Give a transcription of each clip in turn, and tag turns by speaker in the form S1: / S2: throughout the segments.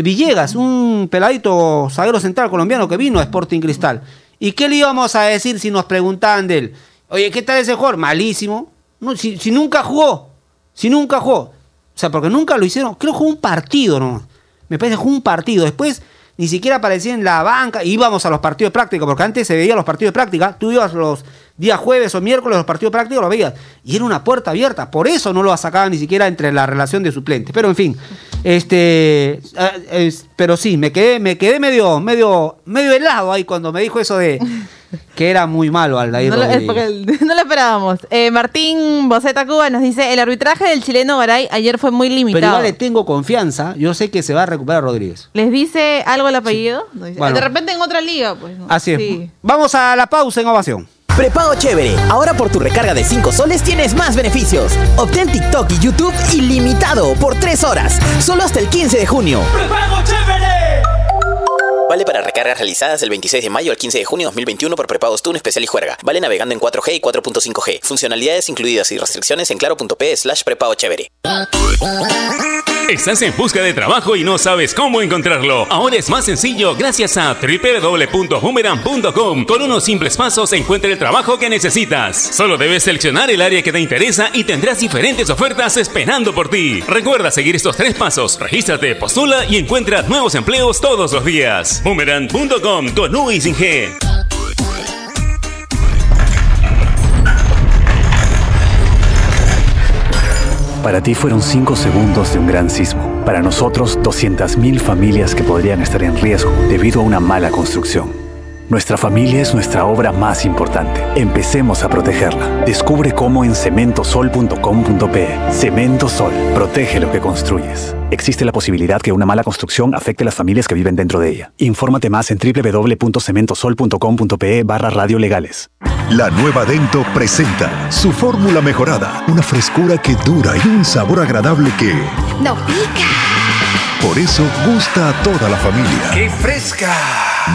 S1: Villegas, un peladito zaguero central colombiano que vino a Sporting Cristal. ¿Y qué le íbamos a decir si nos preguntaban de él? Oye, ¿qué tal ese jugador? Malísimo. No, si, si nunca jugó. Si nunca jugó. O sea, porque nunca lo hicieron. Creo que jugó un partido, ¿no? Me parece que jugó un partido. Después ni siquiera aparecía en la banca. Íbamos a los partidos de práctica, porque antes se veía los partidos de práctica. Tú ibas los días jueves o miércoles, los partidos de práctica, los veías. Y era una puerta abierta. Por eso no lo sacaban ni siquiera entre la relación de suplentes. Pero en fin, este. eh, pero sí, me quedé, me quedé medio, medio, medio helado ahí cuando me dijo eso de que era muy malo Aldair
S2: No lo,
S1: Rodríguez.
S2: no lo esperábamos. Eh, Martín Boceta Cuba nos dice, el arbitraje del chileno Garay ayer fue muy
S1: Pero
S2: limitado.
S1: igual le tengo confianza. Yo sé que se va a recuperar Rodríguez.
S2: ¿Les dice algo el apellido? No dice-
S1: Bueno.
S2: De repente en otra liga, pues. ¿no?
S1: Así es.
S2: Sí.
S1: Vamos a la pausa en ovación.
S3: Prepago Chévere. Ahora por tu recarga de 5 soles tienes más beneficios. Obtén TikTok y YouTube ilimitado por 3 horas. Solo hasta el 15 de junio.
S4: ¡Prepago chévere!
S3: Vale para recargas realizadas del 26 de mayo al 15 de junio de 2021 por prepagos TUN especial y juerga. Vale navegando en 4G y 4.5G. Funcionalidades incluidas y restricciones en claro.p slash prepago chévere.
S5: Estás en busca de trabajo y no sabes cómo encontrarlo. Ahora es más sencillo gracias a www.boomerang.com. Con unos simples pasos encuentra el trabajo que necesitas. Solo debes seleccionar el área que te interesa y tendrás diferentes ofertas esperando por ti. Recuerda seguir estos tres pasos. Regístrate, postula y encuentra nuevos empleos todos los días. Boomerang.com con U.
S6: Para ti fueron 5 segundos de un gran sismo. Para nosotros, 200.000 familias que podrían estar en riesgo debido a una mala construcción. Nuestra familia es nuestra obra más importante. Empecemos a protegerla. Descubre cómo en cementosol.com.pe. Cemento Sol. Protege lo que construyes. Existe la posibilidad que una mala construcción afecte a las familias que viven dentro de ella. Infórmate más en www.cementosol.com.pe barra radio legales.
S7: La nueva Dento presenta su fórmula mejorada, una frescura que dura y un sabor agradable que
S8: ¡No pica!
S7: por eso gusta a toda la familia.
S4: ¡Qué fresca!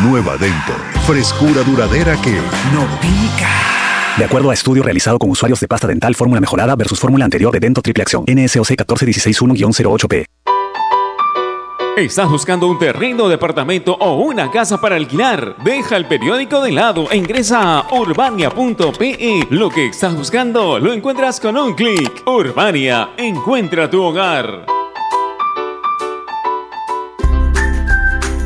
S7: Nueva Dento, frescura duradera que
S4: ¡No pica!
S6: De acuerdo a estudio realizado con usuarios de pasta dental fórmula mejorada versus fórmula anterior de Dento Triple Acción, NSOC 14161-08P.
S5: ¿Estás buscando un terreno, departamento o una casa para alquilar? Deja el periódico de lado e ingresa a urbania.pe. Lo que estás buscando lo encuentras con un clic. Urbania, encuentra tu hogar.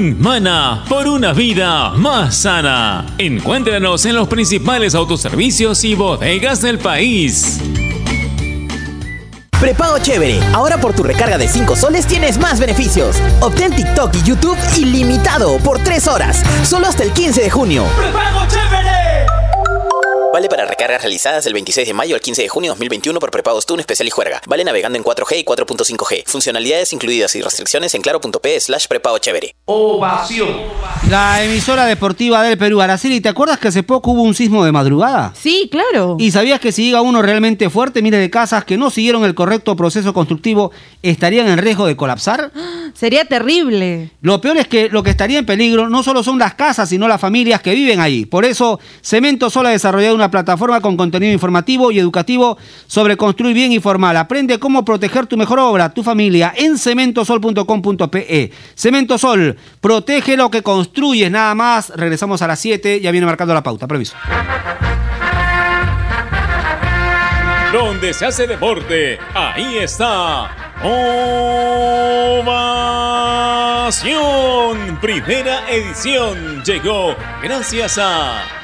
S5: Unmana por una vida más sana. Encuéntranos en los principales autoservicios y bodegas del país.
S3: Prepago chévere. Ahora por tu recarga de 5 soles tienes más beneficios. Obtén TikTok y YouTube ilimitado por 3 horas. Solo hasta el 15 de junio.
S4: ¡Prepago chévere!
S3: Vale para recargas realizadas del 26 de mayo al 15 de junio 2021 por prepagos TUN especial y juerga. Vale navegando en 4G y 4.5G. Funcionalidades incluidas y restricciones en claro.p slash prepago chévere.
S1: Ovación. La emisora deportiva del Perú, Araceli, ¿te acuerdas que hace poco hubo un sismo de madrugada?
S2: Sí, claro.
S1: ¿Y sabías que si llega uno realmente fuerte, mire de casas que no siguieron el correcto proceso constructivo, estarían en riesgo de colapsar?
S2: Sería terrible.
S1: Lo peor es que lo que estaría en peligro no solo son las casas, sino las familias que viven ahí. Por eso, Cemento Sol ha desarrollado una plataforma con contenido informativo y educativo sobre construir bien y formal. Aprende cómo proteger tu mejor obra, tu familia, en cementosol.com.pe. Cemento Sol, protege lo que construyes, nada más. Regresamos a las 7, ya viene marcando la pauta. Permiso.
S5: Donde se hace deporte, ahí está. Ovación. Primera edición llegó gracias a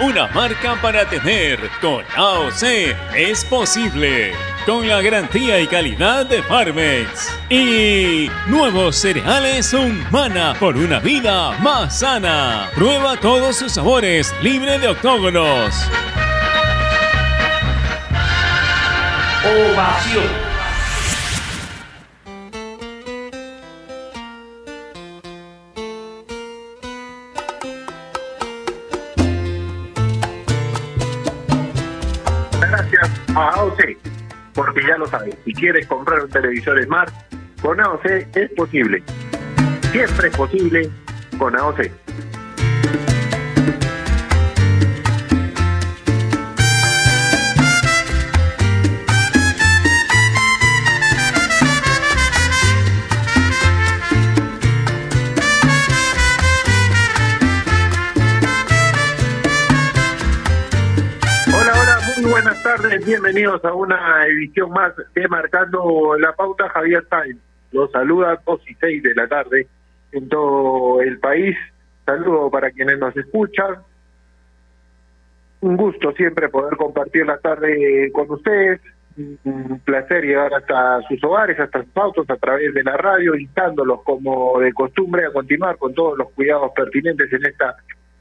S5: una marca para tener. Con AOC es posible. Con la garantía y calidad de Farmex. Y nuevos cereales Humana por una vida más sana. Prueba todos sus sabores, libre de octógonos.
S4: Ovación.
S8: A AOC, porque ya lo sabes, si quieres comprar un televisor Smart, con AOC es posible. Siempre es posible con AOC. Bienvenidos a una edición más de Marcando la Pauta Javier Sainz. Los saluda a 2 y 6 de la tarde en todo el país. Saludo para quienes nos escuchan. Un gusto siempre poder compartir la tarde con ustedes. Un placer llegar hasta sus hogares, hasta sus autos a través de la radio, instándolos como de costumbre a continuar con todos los cuidados pertinentes en esta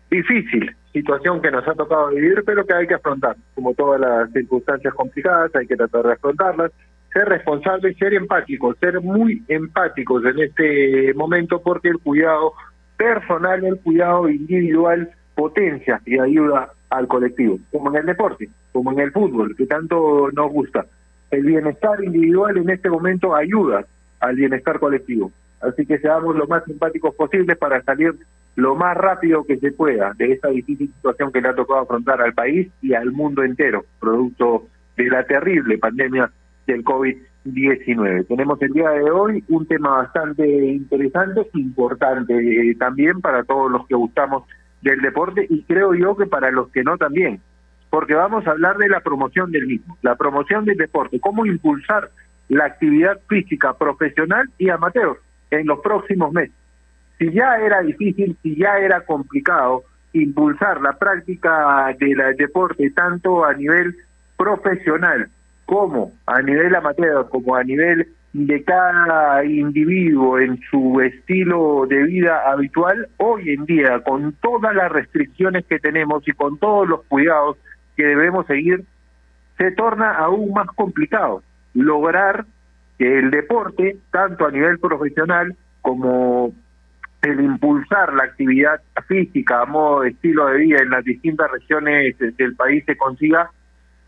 S8: difícil situación que nos ha tocado vivir, pero que hay que afrontar. Como todas las circunstancias complicadas, hay que tratar de afrontarlas, ser responsables, ser empáticos, ser muy empáticos en este momento, porque el cuidado personal, el cuidado individual potencia y ayuda al colectivo, como en el deporte, como en el fútbol, que tanto nos gusta. El bienestar individual en este momento ayuda al bienestar colectivo. Así que seamos lo más empáticos posibles para salir lo más rápido que se pueda de esta difícil situación que le ha tocado afrontar al país y al mundo entero, producto de la terrible pandemia del COVID-19. Tenemos el día de hoy un tema bastante interesante, importante eh, también para todos los que gustamos del deporte y creo yo que para los que no también, porque vamos a hablar de la promoción del mismo, la promoción del deporte, cómo impulsar la actividad física profesional y amateur en los próximos meses. Si ya era difícil, si ya era complicado impulsar la práctica del deporte tanto a nivel profesional como a nivel amateur, como a nivel de cada individuo en su estilo de vida habitual, hoy en día, con todas las restricciones que tenemos y con todos los cuidados que debemos seguir, se torna aún más complicado lograr que el deporte, tanto a nivel profesional como el impulsar la actividad física a modo de estilo de vida en las distintas regiones del país se consiga,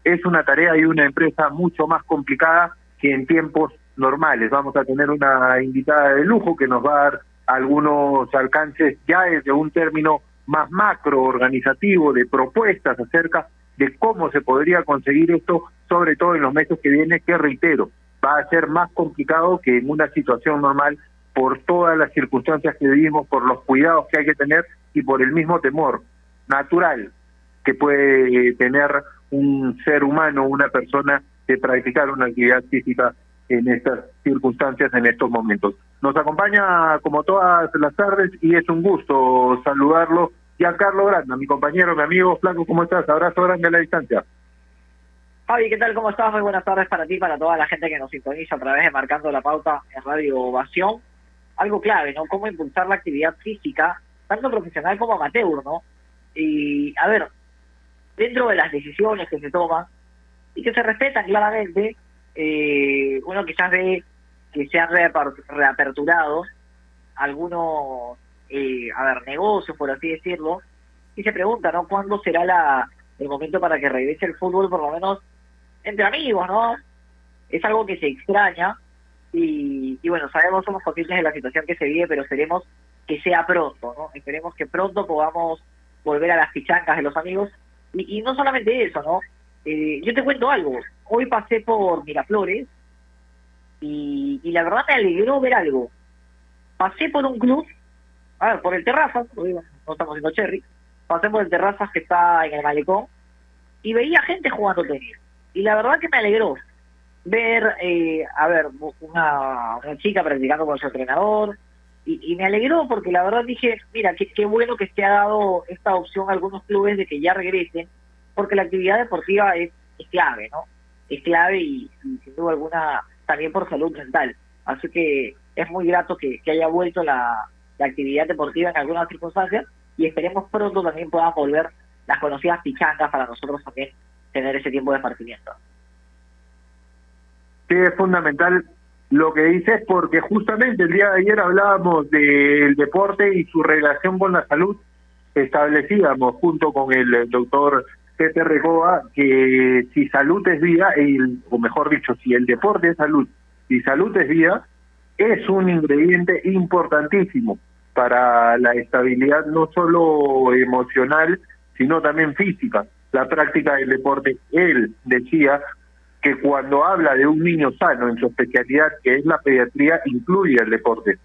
S8: es una tarea y una empresa mucho más complicada que en tiempos normales. Vamos a tener una invitada de lujo que nos va a dar algunos alcances ya desde un término más macro organizativo de propuestas acerca de cómo se podría conseguir esto, sobre todo en los meses que vienen, que reitero, va a ser más complicado que en una situación normal por todas las circunstancias que vivimos, por los cuidados que hay que tener y por el mismo temor natural que puede tener un ser humano, una persona, de practicar una actividad física en estas circunstancias, en estos momentos. Nos acompaña como todas las tardes y es un gusto saludarlo. Giancarlo Granda, mi compañero, mi amigo Flaco, ¿cómo estás? Abrazo grande a la distancia.
S9: Javi, ¿qué tal? ¿Cómo estás? Muy buenas tardes para ti, para toda la gente que nos sintoniza a través de Marcando la Pauta en Radio Ovación. Algo clave, ¿no? Cómo impulsar la actividad física, tanto profesional como amateur, ¿no? Y, a ver, dentro de las decisiones que se toman y que se respetan claramente, eh, uno quizás ve que se han reaperturado algunos, eh, a ver, negocios, por así decirlo, y se pregunta, ¿no? ¿Cuándo será la, el momento para que regrese el fútbol, por lo menos entre amigos, ¿no? Es algo que se extraña y, y bueno, sabemos, somos conscientes de la situación que se vive, pero esperemos que sea pronto, ¿no? Esperemos que pronto podamos volver a las pichancas de los amigos y, y no solamente eso, ¿no? Eh, yo te cuento algo. Hoy pasé por Miraflores y, y la verdad me alegró ver algo. Pasé por un club, a ver, por el Terrazas, no estamos haciendo cherry, pasé por el Terrazas que está en el Malecón y veía gente jugando tenis. Y la verdad que me alegró ver, eh, a ver, una, una chica practicando con su entrenador, y, me alegró porque la verdad dije, mira, qué, qué bueno que se ha dado esta opción a algunos clubes de que ya regresen, porque la actividad deportiva es, es clave, ¿no? Es clave y, sin duda alguna también por salud mental. Así que es muy grato que, que haya vuelto la, la, actividad deportiva en algunas circunstancias y esperemos pronto también puedan volver las conocidas pichancas para nosotros también tener ese tiempo de partimiento.
S8: Sí, es fundamental lo que dices porque justamente el día de ayer hablábamos del deporte y su relación con la salud. Establecíamos junto con el doctor Pepe Regoa que si salud es vida, el, o mejor dicho, si el deporte es salud y salud es vida, es un ingrediente importantísimo para la estabilidad no solo emocional, sino también física. La práctica del deporte, él decía que cuando habla de un niño sano en su especialidad, que es la pediatría, incluye el deporte.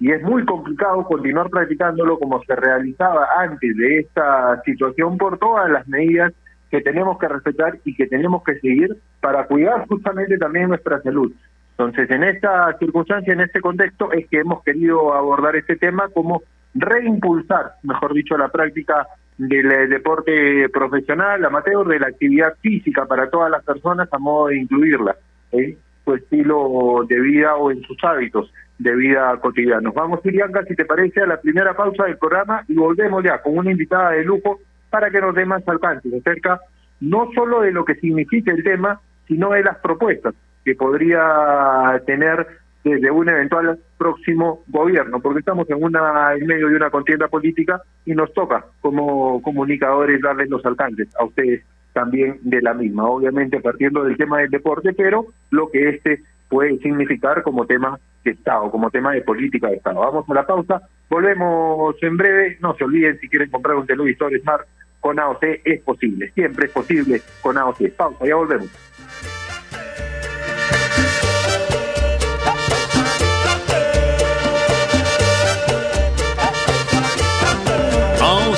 S8: Y es muy complicado continuar practicándolo como se realizaba antes de esta situación por todas las medidas que tenemos que respetar y que tenemos que seguir para cuidar justamente también nuestra salud. Entonces, en esta circunstancia, en este contexto, es que hemos querido abordar este tema como reimpulsar, mejor dicho, la práctica del deporte profesional, amateur, de la actividad física para todas las personas a modo de incluirla en su estilo de vida o en sus hábitos de vida cotidianos. Vamos, Irianka, si te parece, a la primera pausa del programa y volvemos ya con una invitada de lujo para que nos dé más alcance acerca no solo de lo que significa el tema, sino de las propuestas que podría tener desde un eventual próximo gobierno, porque estamos en una en medio de una contienda política y nos toca como comunicadores darles los alcances a ustedes también de la misma, obviamente partiendo del tema del deporte, pero lo que este puede significar como tema de Estado, como tema de política de Estado. Vamos a la pausa, volvemos en breve, no se olviden si quieren comprar un televisor Smart con AOC, es posible, siempre es posible con AOC. Pausa, ya volvemos.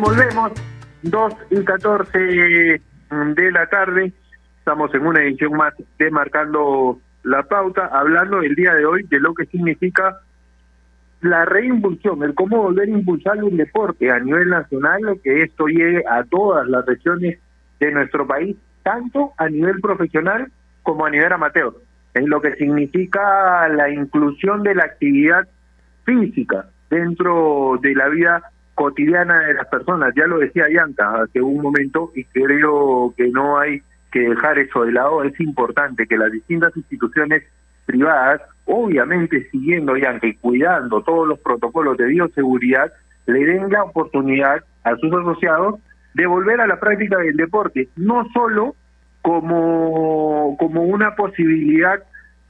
S8: Volvemos. 2 y 14 de la tarde. Estamos en una edición más de Marcando la Pauta, hablando el día de hoy de lo que significa la reimpulsión, el cómo volver a impulsar un deporte a nivel nacional, que esto llegue a todas las regiones de nuestro país, tanto a nivel profesional como a nivel amateur, en lo que significa la inclusión de la actividad física dentro de la vida cotidiana de las personas. Ya lo decía Yanka hace un momento y creo que no hay que dejar eso de lado. Es importante que las distintas instituciones privadas, obviamente siguiendo Yanka y cuidando todos los protocolos de bioseguridad, le den la oportunidad a sus asociados de volver a la práctica del deporte, no solo como, como una posibilidad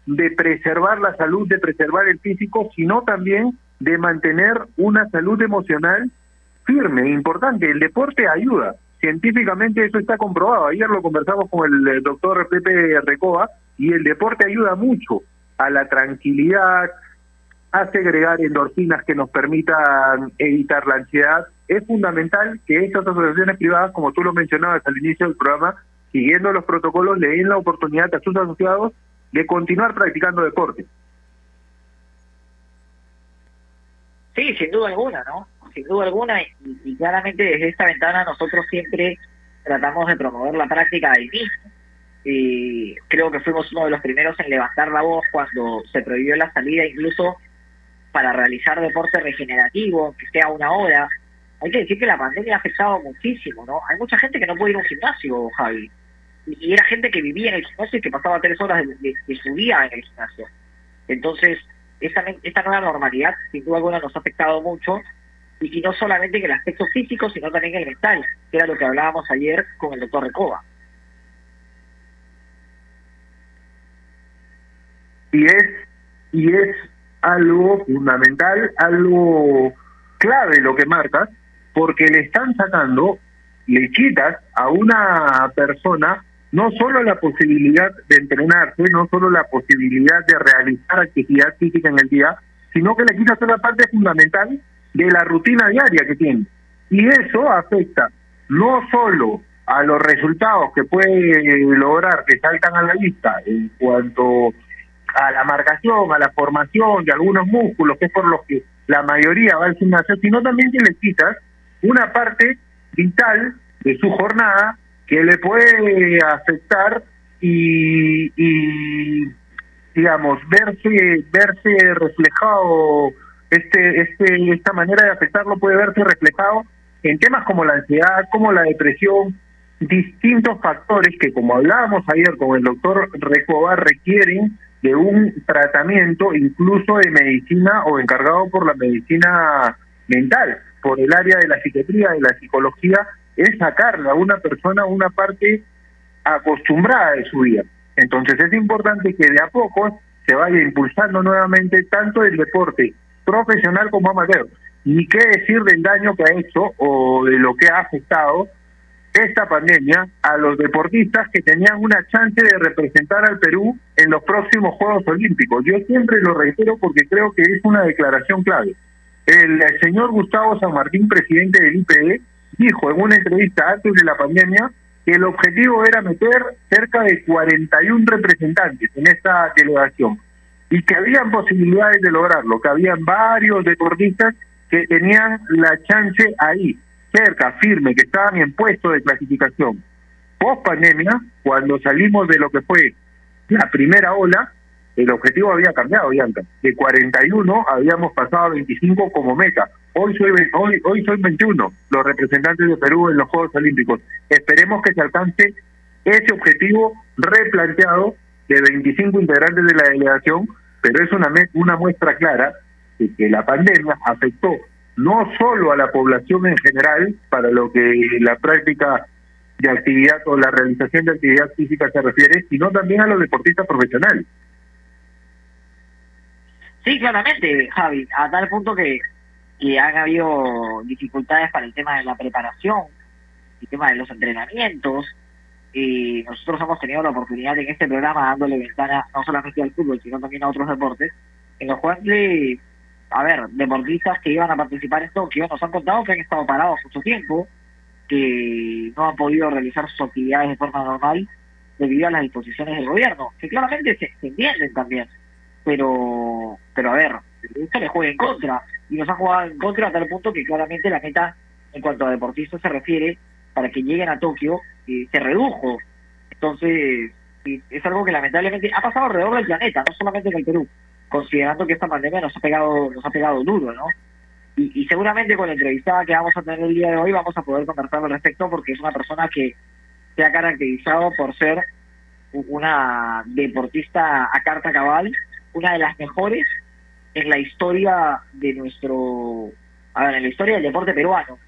S8: de preservar la salud, de preservar el físico, sino también de mantener una salud emocional firme, importante. El deporte ayuda. Científicamente eso está comprobado. Ayer lo conversamos con el eh, doctor Pepe Recoba y el deporte ayuda mucho a la tranquilidad, a segregar endorfinas que nos permitan evitar la ansiedad. Es fundamental que estas asociaciones privadas, como tú lo mencionabas al inicio del programa, siguiendo los protocolos, le den la oportunidad a sus asociados de continuar practicando deporte.
S9: Sí, sin duda alguna, ¿no? Sin duda alguna, y, claramente desde esta ventana nosotros siempre tratamos de promover la práctica del mismo. Y creo que fuimos uno de los primeros en levantar la voz cuando se prohibió la salida incluso para realizar deporte regenerativo, que sea una hora. Hay que decir que la pandemia ha afectado muchísimo, ¿no? Hay mucha gente que no puede ir a un gimnasio, Javi. Y, era gente que vivía en el gimnasio y que pasaba tres horas de su día en el gimnasio. Entonces, esta, esta nueva normalidad, sin duda alguna, nos ha afectado mucho. Y, y no solamente en el aspecto físico, sino también en el mental, que era lo que hablábamos ayer con el doctor Recoba.
S8: y es y es algo fundamental, algo clave lo que marcas, porque le están sacando, le quitas a una persona no solo la posibilidad de entrenarse, no solo la posibilidad de realizar actividad física en el día, sino que le quitas una parte fundamental de la rutina diaria que tiene. Y eso afecta no solo a los resultados que puede lograr, que saltan a la vista en cuanto a la marcación, a la formación de algunos músculos, que es por los que la mayoría va al gimnasio, sino también que le quitas una parte vital de su jornada que le puede afectar y, y digamos verse verse reflejado este este esta manera de afectarlo puede verse reflejado en temas como la ansiedad, como la depresión, distintos factores que como hablábamos ayer con el doctor Recoba requieren de un tratamiento incluso de medicina o encargado por la medicina mental. por el área de la psiquiatría, de la psicología, es sacarle a una persona una parte acostumbrada de su vida. Entonces es importante que de a poco se vaya impulsando nuevamente tanto el deporte profesional como amateur. Ni qué decir del daño que ha hecho o de lo que ha afectado esta pandemia a los deportistas que tenían una chance de representar al Perú en los próximos Juegos Olímpicos. Yo siempre lo reitero porque creo que es una declaración clave. El, señor Gustavo San Martín, presidente del IPE, dijo en una entrevista antes de la pandemia que el objetivo era meter cerca de 41 representantes en esta delegación y que habían posibilidades de lograrlo, que habían varios deportistas que tenían la chance ahí cerca, firme, que estaban en puesto de clasificación. Post pandemia, cuando salimos de lo que fue la primera ola, el objetivo había cambiado, Bianca. De 41 habíamos pasado a 25 como meta. Hoy soy hoy hoy soy 21 los representantes de Perú en los Juegos Olímpicos. Esperemos que se alcance ese objetivo replanteado de 25 integrantes de la delegación, pero es una una muestra clara de que la pandemia afectó no solo a la población en general, para lo que la práctica de actividad o la realización de actividad física se refiere, sino también a los deportistas profesionales.
S9: Sí, claramente, Javi, a tal punto que, que han habido dificultades para el tema de la preparación, el tema de los entrenamientos, y nosotros hemos tenido la oportunidad en este programa dándole ventana no solamente al fútbol, sino también a otros deportes, en los cuales a ver, deportistas que iban a participar en Tokio nos han contado que han estado parados mucho tiempo, que no han podido realizar sus actividades de forma normal debido a las disposiciones del gobierno, que claramente se, entienden también, pero pero a ver, esto le juega en contra, y nos ha jugado en contra a tal punto que claramente la meta en cuanto a deportistas se refiere para que lleguen a Tokio eh, se redujo. Entonces, es algo que lamentablemente ha pasado alrededor del planeta, no solamente en el Perú considerando que esta pandemia nos ha pegado, nos ha pegado duro, ¿no? Y, seguramente con la entrevistada que vamos a tener el día de hoy vamos a poder conversar al respecto porque es una persona que se ha caracterizado por ser una deportista a carta cabal, una de las mejores en la historia de nuestro, a ver, en la historia del deporte peruano.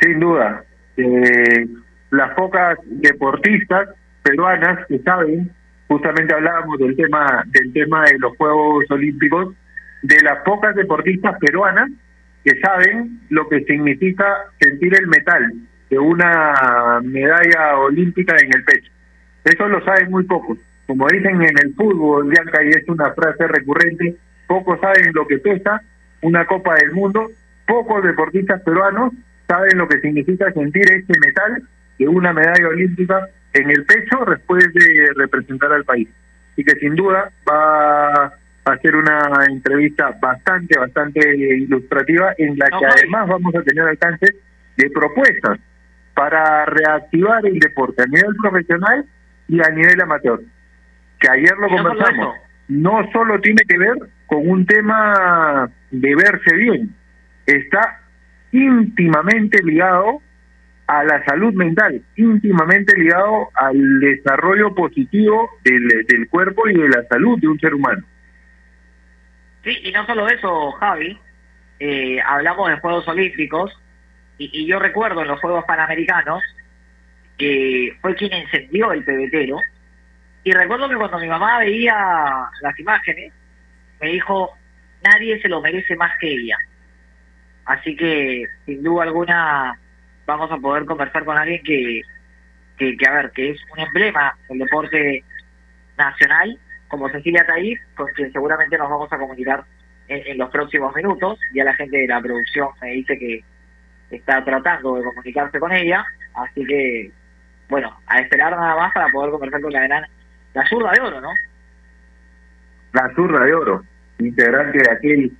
S8: Sin duda, eh, las pocas deportistas peruanas que saben, justamente hablábamos del tema del tema de los Juegos Olímpicos, de las pocas deportistas peruanas que saben lo que significa sentir el metal de una medalla olímpica en el pecho. Eso lo saben muy pocos. Como dicen en el fútbol, Bianca, y es una frase recurrente, pocos saben lo que pesa una Copa del Mundo, pocos deportistas peruanos saben lo que significa sentir ese metal de una medalla olímpica en el pecho después de representar al país. Y que sin duda va a ser una entrevista bastante, bastante ilustrativa en la que además vamos a tener alcance de propuestas para reactivar el deporte a nivel profesional y a nivel amateur. Que ayer lo conversamos. No solo tiene que ver con un tema de verse bien, está íntimamente ligado a la salud mental, íntimamente ligado al desarrollo positivo del, del cuerpo y de la salud de un ser humano.
S9: Sí, y no solo eso, Javi, eh, hablamos de Juegos Olímpicos, y, yo recuerdo en los Juegos Panamericanos que fue quien encendió el pebetero, y recuerdo que cuando mi mamá veía las imágenes, me dijo, nadie se lo merece más que ella. Así que, sin duda alguna, vamos a poder conversar con alguien que, que, a ver, que es un emblema del deporte nacional, como Cecilia Taif, con quien seguramente nos vamos a comunicar en, los próximos minutos. Ya la gente de la producción me dice que está tratando de comunicarse con ella, así que, bueno, a esperar nada más para poder conversar con la gran, la zurda de oro, ¿no?
S8: La zurda de oro, integrante de aquel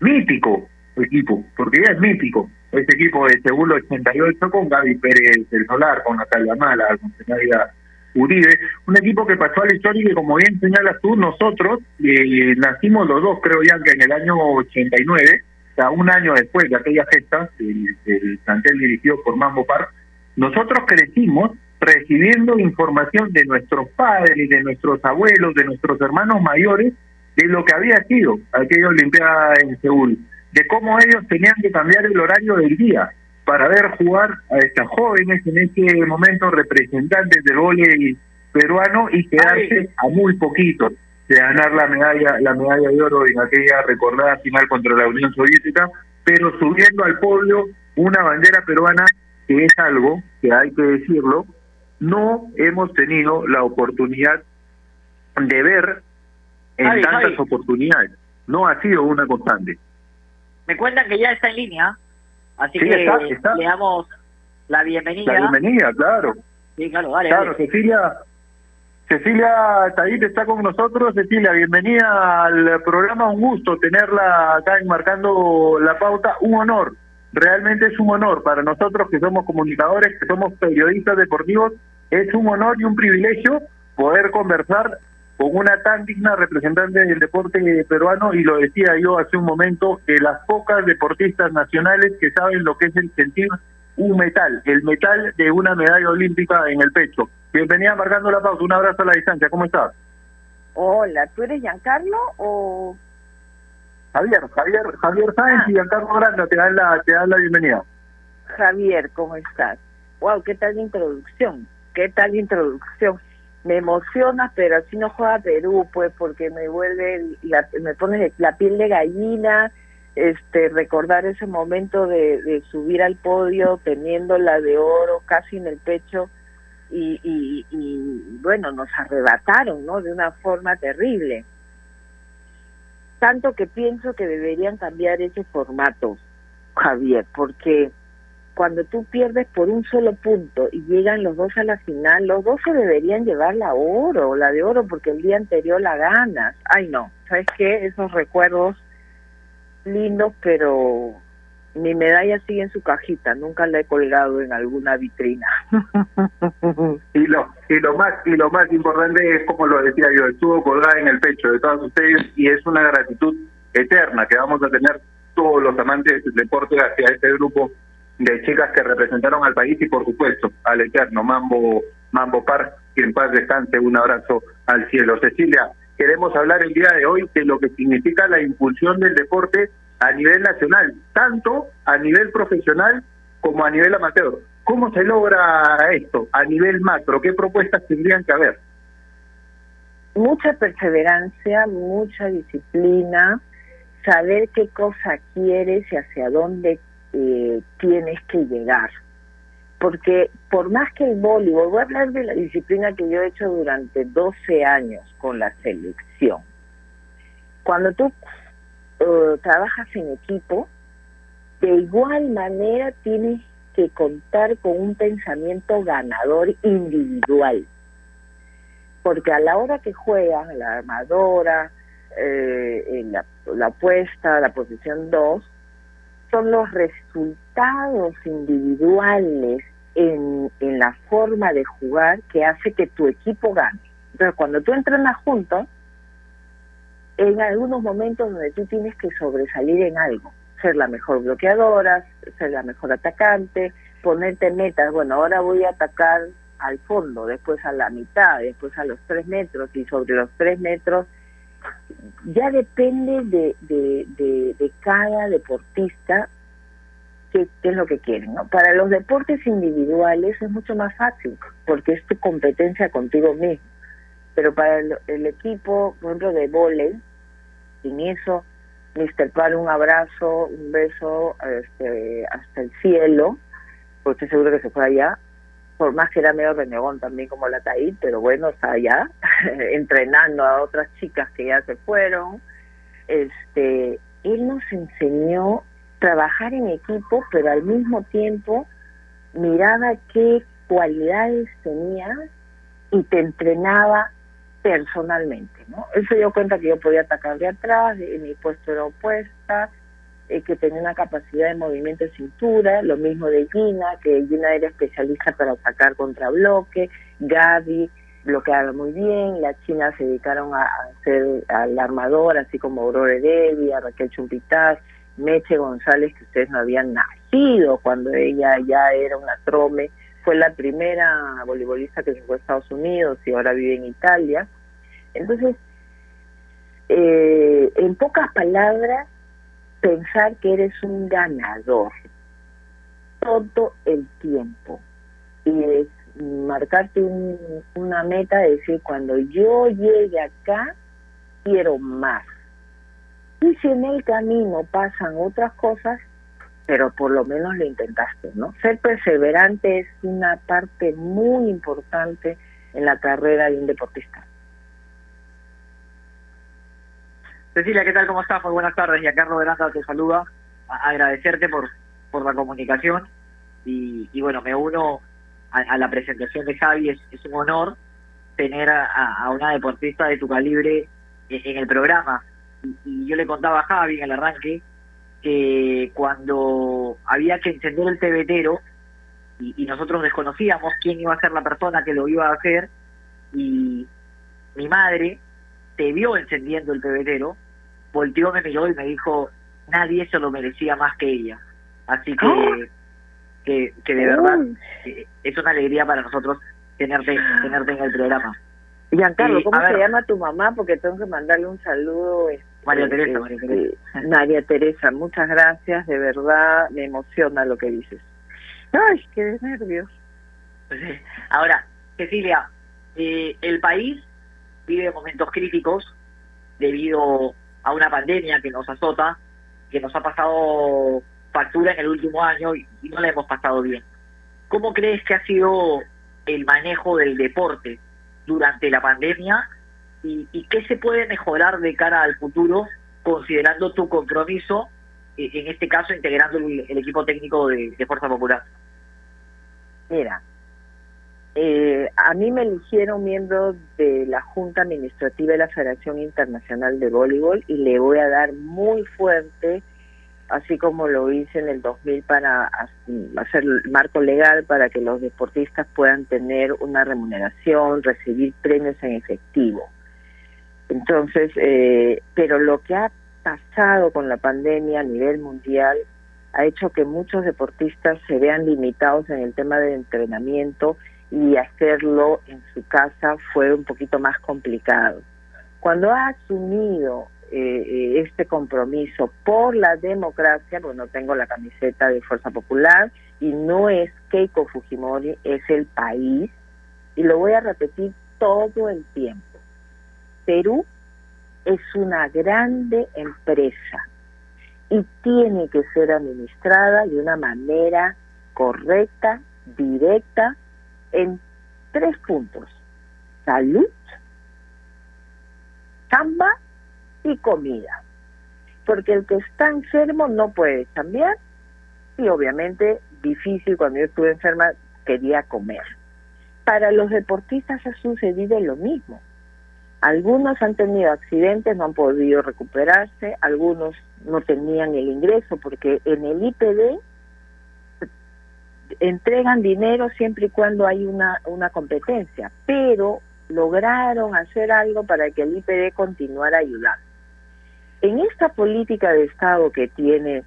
S8: mítico equipo, porque ya es mítico, ese equipo de Segundo 88 con Gaby Pérez del Solar, con Natalia Mala, con Senaida Uribe, un equipo que pasó a la historia y que como bien señalas tú, nosotros eh, nacimos los dos, creo ya que en el año 89, o sea, un año después de aquella gesta, el, el plantel dirigido por Mambo Park, nosotros crecimos recibiendo información de nuestros padres, de nuestros abuelos, de nuestros hermanos mayores de lo que había sido aquella Olimpiada en Seúl, de cómo ellos tenían que cambiar el horario del día para ver jugar a estas jóvenes en ese momento representantes del voleibol peruano y quedarse a muy poquito de ganar la medalla la medalla de oro en aquella recordada final contra la Unión Soviética, pero subiendo al podio una bandera peruana que es algo que hay que decirlo, no hemos tenido la oportunidad de ver en tantas oportunidades. No ha sido una constante.
S9: Me cuentan que ya está en línea, así
S8: Sí,
S9: que
S8: está, está.
S9: le damos la bienvenida.
S8: La bienvenida, claro.
S9: Sí, claro, dale,
S8: Claro,
S9: dale.
S8: Cecilia, Cecilia está con nosotros. Cecilia, bienvenida al programa. Un gusto tenerla acá enmarcando la pauta. Un honor, realmente es un honor para nosotros que somos comunicadores, que somos periodistas deportivos. Es un honor y un privilegio poder conversar con una tan digna representante del deporte peruano y lo decía yo hace un momento, de las pocas deportistas nacionales que saben lo que es el sentir un metal, el metal de una medalla olímpica en el pecho. Bienvenida marcando la pausa, un abrazo a la distancia, ¿cómo estás?
S10: Hola, ¿tú eres Giancarlo o...?
S8: Javier, Javier, Javier Sáenz y Giancarlo Granda te dan la, te dan la bienvenida.
S10: Javier, ¿cómo estás? Wow, qué tal introducción, qué tal introducción. Me emociona, pero así no juega Perú, pues, porque me vuelve, la, me pone la piel de gallina, este, recordar ese momento de, subir al podio teniendo la de oro casi en el pecho y, y, y bueno, nos arrebataron, ¿no? De una forma terrible. Tanto que pienso que deberían cambiar ese formato, Javier, porque cuando tú pierdes por un solo punto y llegan los dos a la final, los dos se deberían llevar la oro, la de oro, porque el día anterior la ganas. Ay, no, ¿sabes qué? Esos recuerdos lindos, pero mi medalla sigue en su cajita, nunca la he colgado en alguna vitrina.
S8: Y lo, y lo más y lo más importante es como lo decía yo, estuvo colgada en el pecho de todos ustedes y es una gratitud eterna que vamos a tener todos los amantes del deporte hacia este grupo de chicas que representaron al país y por supuesto al eterno Mambo Mambo Par, que en paz descanse, un abrazo al cielo. Cecilia, queremos hablar el día de hoy de lo que significa la impulsión del deporte a nivel nacional, tanto a nivel profesional como a nivel amateur. ¿Cómo se logra esto a nivel macro? ¿Qué propuestas tendrían que haber?
S10: mucha perseverancia, mucha disciplina, saber qué cosa quieres y hacia dónde eh, tienes que llegar. Porque por más que el voleibol, voy a hablar de la disciplina que yo he hecho durante 12 años con la selección. Cuando tú eh, trabajas en equipo, de igual manera tienes que contar con un pensamiento ganador individual porque a la hora que juegas, la armadora, eh, en la, la apuesta, la posición 2, son los resultados individuales en, en la forma de jugar que hace que tu equipo gane. Entonces, cuando tú entrenas juntos, en algunos momentos donde tú tienes que sobresalir en algo, ser la mejor bloqueadora, ser la mejor atacante, ponerte metas, bueno, ahora voy a atacar al fondo, después a la mitad, después a los tres metros y sobre los tres metros, ya depende de, de, de, cada deportista qué, es lo que quieren. ¿no? Para los deportes individuales es mucho más fácil porque es tu competencia contigo mismo. Pero para el, equipo, por ejemplo, de volei, sin eso, Mr. Par, un abrazo, un beso este, hasta el cielo, porque estoy seguro que se fue allá, por más que era medio renegón también como la Taí, pero bueno, está allá entrenando a otras chicas que ya se fueron. Este, él nos enseñó trabajar en equipo, pero al mismo tiempo miraba qué cualidades tenías y te entrenaba personalmente, ¿no? Él se dio cuenta que yo podía atacar de atrás, de, mi puesto era opuesta, eh, que tenía una capacidad de movimiento de cintura, lo mismo de Gina, que Gina era especialista para atacar contra bloque, Gaby bloqueaba muy bien, las chinas se dedicaron a, hacer al armador, así como Aurora Heredia, Raquel Chumpitaz, Meche González, que ustedes no habían nacido cuando ella ya era una trome, fue la primera voleibolista que se fue a Estados Unidos y ahora vive en Italia. Entonces, eh, en pocas palabras, pensar que eres un ganador todo el tiempo. Y marcarte un- una meta de decir, cuando yo llegue acá, quiero más. Y si en el camino pasan otras cosas, pero por lo menos lo intentaste, ¿no? Ser perseverante es una parte muy importante en la carrera de un deportista.
S9: Cecilia, ¿qué tal? ¿Cómo estás? Muy buenas tardes. Y acá Roberanda te saluda. A- agradecerte por, por la comunicación. Y, y bueno, me uno a, a la presentación de Javi. Es, un honor tener a, a- a una deportista de tu calibre en, en el programa. Y, yo le contaba a Javi en el arranque que cuando había que encender el pebetero y, y nosotros desconocíamos quién iba a ser la persona que lo iba a hacer y mi madre te vio encendiendo el pebetero, volteó, me miró y me dijo, nadie se lo merecía más que ella. Así que, que, que de verdad eh, es una alegría para nosotros tenerte, tenerte en el programa.
S10: Giancarlo, ¿cómo se llama tu mamá? Porque tengo que mandarle un saludo. este,
S9: María Teresa,
S10: este,
S9: María Teresa.
S10: María Teresa, muchas gracias, de verdad me emociona lo que dices. Ay, qué nervios.
S9: Sí. Ahora, Cecilia, eh, el país vive momentos críticos debido a una pandemia que nos azota, que nos ha pasado factura en el último año y, no la hemos pasado bien. ¿Cómo crees que ha sido el manejo del deporte durante la pandemia y, y qué se puede mejorar de cara al futuro considerando tu compromiso, eh, en este caso integrando el, equipo técnico de Fuerza Popular?
S10: Mira, eh, a mí me eligieron miembro de la Junta Administrativa de la Federación Internacional de Voleibol y le voy a dar muy fuerte, así como lo hice en el 2000 para hacer el marco legal para que los deportistas puedan tener una remuneración, recibir premios en efectivo. Entonces, eh, pero lo que ha pasado con la pandemia a nivel mundial ha hecho que muchos deportistas se vean limitados en el tema del entrenamiento y hacerlo en su casa fue un poquito más complicado. Cuando ha asumido eh, eh, este compromiso por la democracia, bueno, tengo la camiseta de Fuerza Popular y no es Keiko Fujimori, es el país, y lo voy a repetir todo el tiempo. Perú es una grande empresa y tiene que ser administrada de una manera correcta, directa, en tres puntos. Salud, chamba y comida. Porque el que está enfermo no puede cambiar y obviamente difícil cuando yo estuve enferma quería comer. Para los deportistas ha sucedido lo mismo. Algunos han tenido accidentes, no han podido recuperarse, algunos no tenían el ingreso porque en el IPD entregan dinero siempre y cuando hay una, una competencia, pero lograron hacer algo para que el IPD continuara ayudando. En esta política de Estado que tiene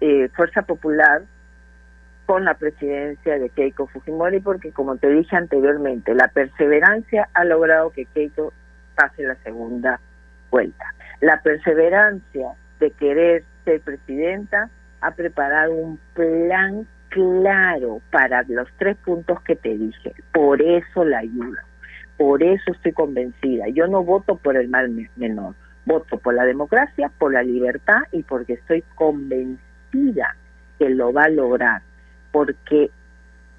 S10: eh, Fuerza Popular con la presidencia de Keiko Fujimori, porque como te dije anteriormente, la perseverancia ha logrado que Keiko pase la segunda vuelta. La perseverancia de querer ser presidenta ha preparado un plan claro para los tres puntos que te dije. Por eso la ayuda. Por eso estoy convencida. Yo no voto por el mal me- menor. Voto por la democracia, por la libertad y porque estoy convencida que lo va a lograr. Porque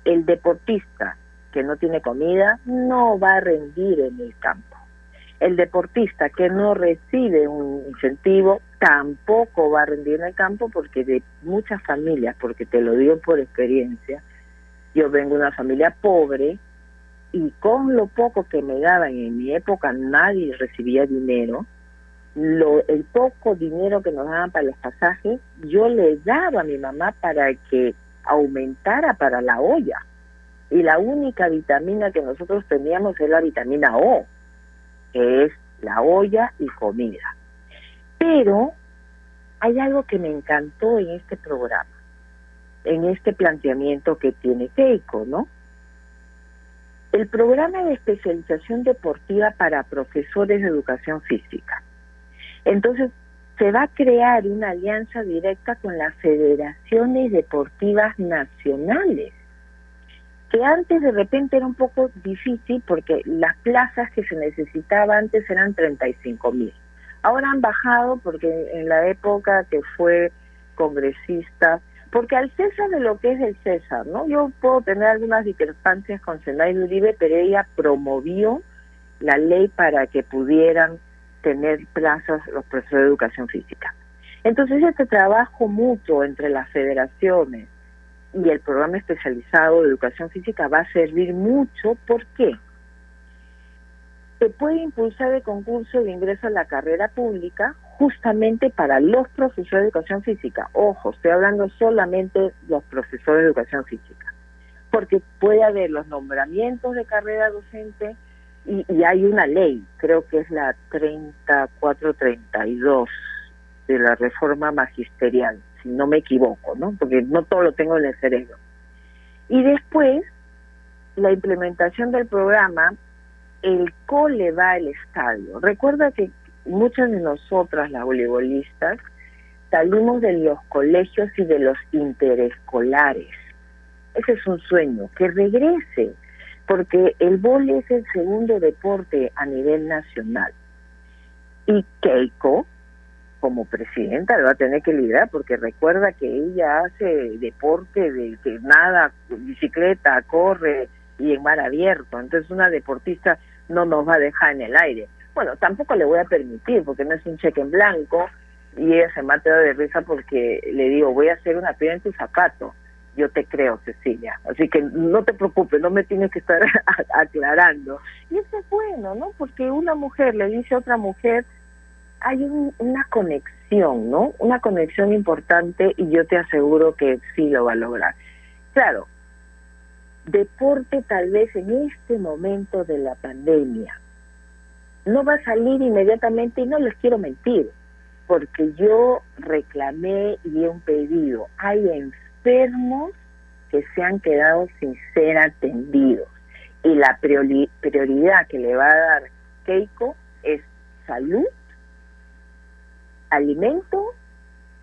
S10: el deportista que no tiene comida no va a rendir en el campo. El deportista que no recibe un incentivo tampoco va a rendir en el campo porque de muchas familias, porque te lo digo por experiencia, yo vengo de una familia pobre y con lo poco que me daban en mi época nadie recibía dinero, lo, el poco dinero que nos daban para los pasajes, yo le daba a mi mamá para que aumentara para la olla. Y la única vitamina que nosotros teníamos es la vitamina O, que es la olla y comida. Pero hay algo que me encantó en este programa, en este planteamiento que tiene Keiko, ¿no? el programa de especialización deportiva para profesores de educación física. Entonces, se va a crear una alianza directa con las federaciones deportivas nacionales, que antes de repente era un poco difícil porque las plazas que se necesitaban antes eran 35 mil. Ahora han bajado porque en la época que fue congresista, porque al César de lo que es el César, ¿no? Yo puedo tener algunas discrepancias con Senay Uribe, pero ella promovió la ley para que pudieran tener plazas los profesores de educación física. Entonces, este trabajo mutuo entre las federaciones y el programa especializado de educación física va a servir mucho. ¿Por qué? Se puede impulsar el concurso de ingreso a la carrera pública justamente para los profesores de educación física. Ojo, estoy hablando solamente de los profesores de educación física. Porque puede haber los nombramientos de carrera docente, y, y, hay una ley, creo que es la 3432 de la reforma magisterial, si no me equivoco, ¿no? Porque no todo lo tengo en el cerebro. Y después, la implementación del programa, el cole va al estadio. Recuerda que muchas de nosotras, las voleibolistas, salimos de los colegios y de los interescolares. Ese es un sueño, que regrese porque el vóley es el segundo deporte a nivel nacional. Y Keiko, como presidenta, lo va a tener que liderar, porque recuerda que ella hace deporte de que nada, bicicleta, corre y en mar abierto. Entonces una deportista no nos va a dejar en el aire. Bueno, tampoco le voy a permitir, porque no es un cheque en blanco, y ella se mata de risa porque le digo, voy a hacer una piedra en tu zapato yo te creo, Cecilia. Así que no te preocupes, no me tienes que estar aclarando. Y eso es bueno, ¿no? Porque una mujer le dice a otra mujer, hay una conexión, ¿no? Una conexión importante y yo te aseguro que sí lo va a lograr. Claro, deporte tal vez en este momento de la pandemia no va a salir inmediatamente y no les quiero mentir, porque yo reclamé y he un pedido. Hay en enfermos que se han quedado sin ser atendidos. Y la prioridad que le va a dar Keiko es salud, alimento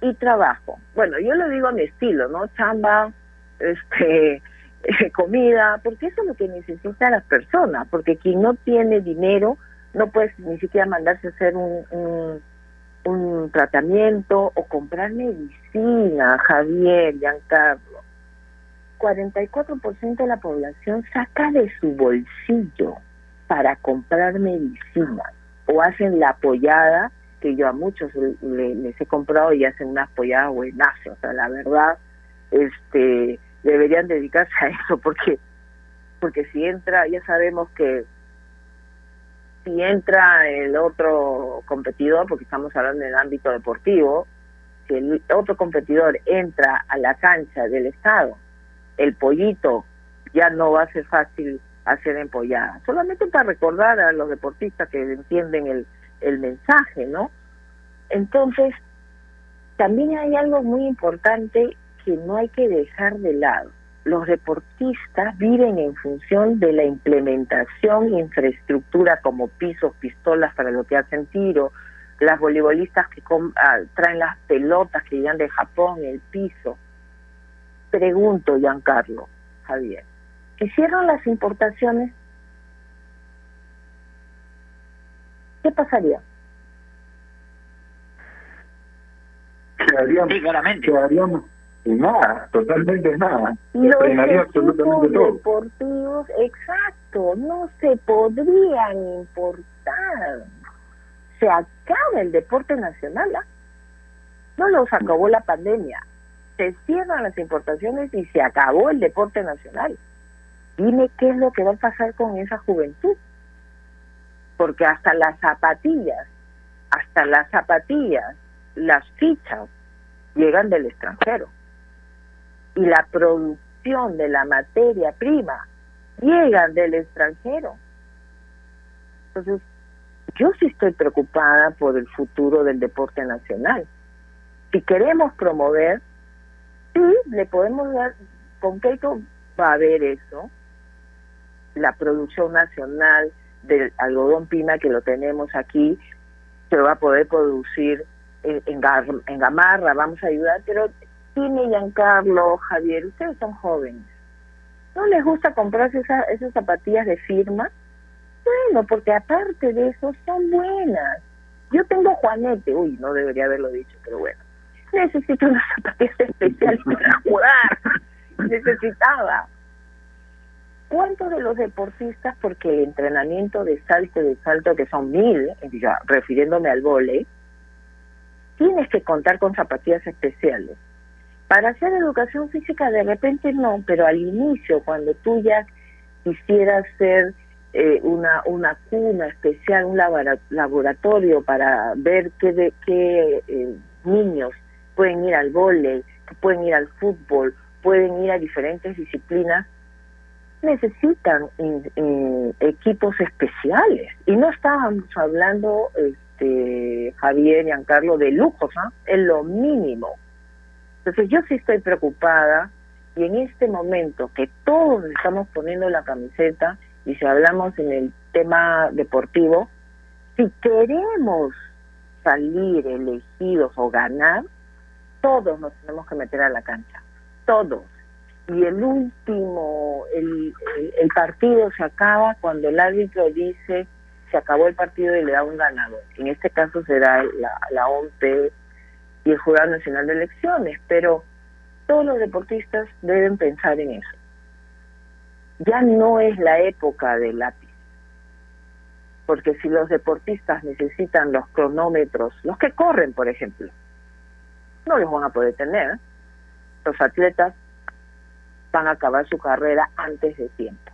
S10: y trabajo. Bueno, yo lo digo a mi estilo, ¿no? Chamba, este, comida, porque eso es lo que necesitan las personas, porque quien no tiene dinero no puede ni siquiera mandarse a hacer un un tratamiento o comprar medicina, Javier, Giancarlo. 44% de la población saca de su bolsillo para comprar medicina o hacen la apoyada, que yo a muchos les he comprado y hacen una apoyada buenas, o sea, la verdad, este, deberían dedicarse a eso porque porque si entra, ya sabemos que si entra el otro competidor, porque estamos hablando del ámbito deportivo, si el otro competidor entra a la cancha del Estado, el pollito ya no va a ser fácil hacer empollada. Solamente para recordar a los deportistas que entienden el, el mensaje, ¿no? Entonces, también hay algo muy importante que no hay que dejar de lado los deportistas viven en función de la implementación de infraestructura como pisos, pistolas para lo que hacen tiro, las voleibolistas que ah, traen las pelotas que llegan de Japón, el piso. Pregunto, Giancarlo, Javier, si cierran las importaciones, ¿qué pasaría?
S8: Quedaríamos, quedaríamos nada, totalmente nada.
S10: Los absolutamente todo. deportivos, exacto, no se podrían importar. Se acaba el deporte nacional, ¿ah? No los acabó la pandemia. Se cierran las importaciones y se acabó el deporte nacional. Dime qué es lo que va a pasar con esa juventud. Porque hasta las zapatillas, hasta las zapatillas, las fichas llegan del extranjero y la producción de la materia prima llegan del extranjero. Entonces, yo sí estoy preocupada por el futuro del deporte nacional. Si queremos promover, sí, le podemos dar, con Keiko va a haber eso, la producción nacional del algodón pima que lo tenemos aquí se va a poder producir en, en, Gamarra, vamos a ayudar, pero Tini, Giancarlo, Javier, ustedes son jóvenes. ¿No les gusta comprarse esa- esas zapatillas de firma? Bueno, porque aparte de eso son buenas. Yo tengo Juanete, uy, no debería haberlo dicho, pero bueno. Necesito unas zapatillas especiales para jugar. Necesitaba. ¿Cuántos de los deportistas, porque el entrenamiento de salto de salto, que son mil, ya, refiriéndome al vole, tienes que contar con zapatillas especiales? Para hacer educación física de repente no, pero al inicio, cuando tú ya quisieras ser eh, una, una cuna especial, un labora- laboratorio para ver qué, de, qué eh, niños pueden ir al vóley, pueden ir al fútbol, pueden ir a diferentes disciplinas, necesitan in- in- equipos especiales. Y no estábamos hablando, este, Javier y Giancarlo, de lujos, ¿ah? es lo mínimo. Entonces yo sí estoy preocupada y en este momento que todos estamos poniendo la camiseta y si hablamos en el tema deportivo, si queremos salir elegidos o ganar, todos nos tenemos que meter a la cancha, todos. Y el último, el, partido se acaba cuando el árbitro dice se acabó el partido y le da un ganador. En este caso será la, la y el Jurado Nacional de Elecciones, pero todos los deportistas deben pensar en eso. Ya no es la época del lápiz, porque si los deportistas necesitan los cronómetros, los que corren, por ejemplo, no los van a poder tener. Los atletas van a acabar su carrera antes de tiempo.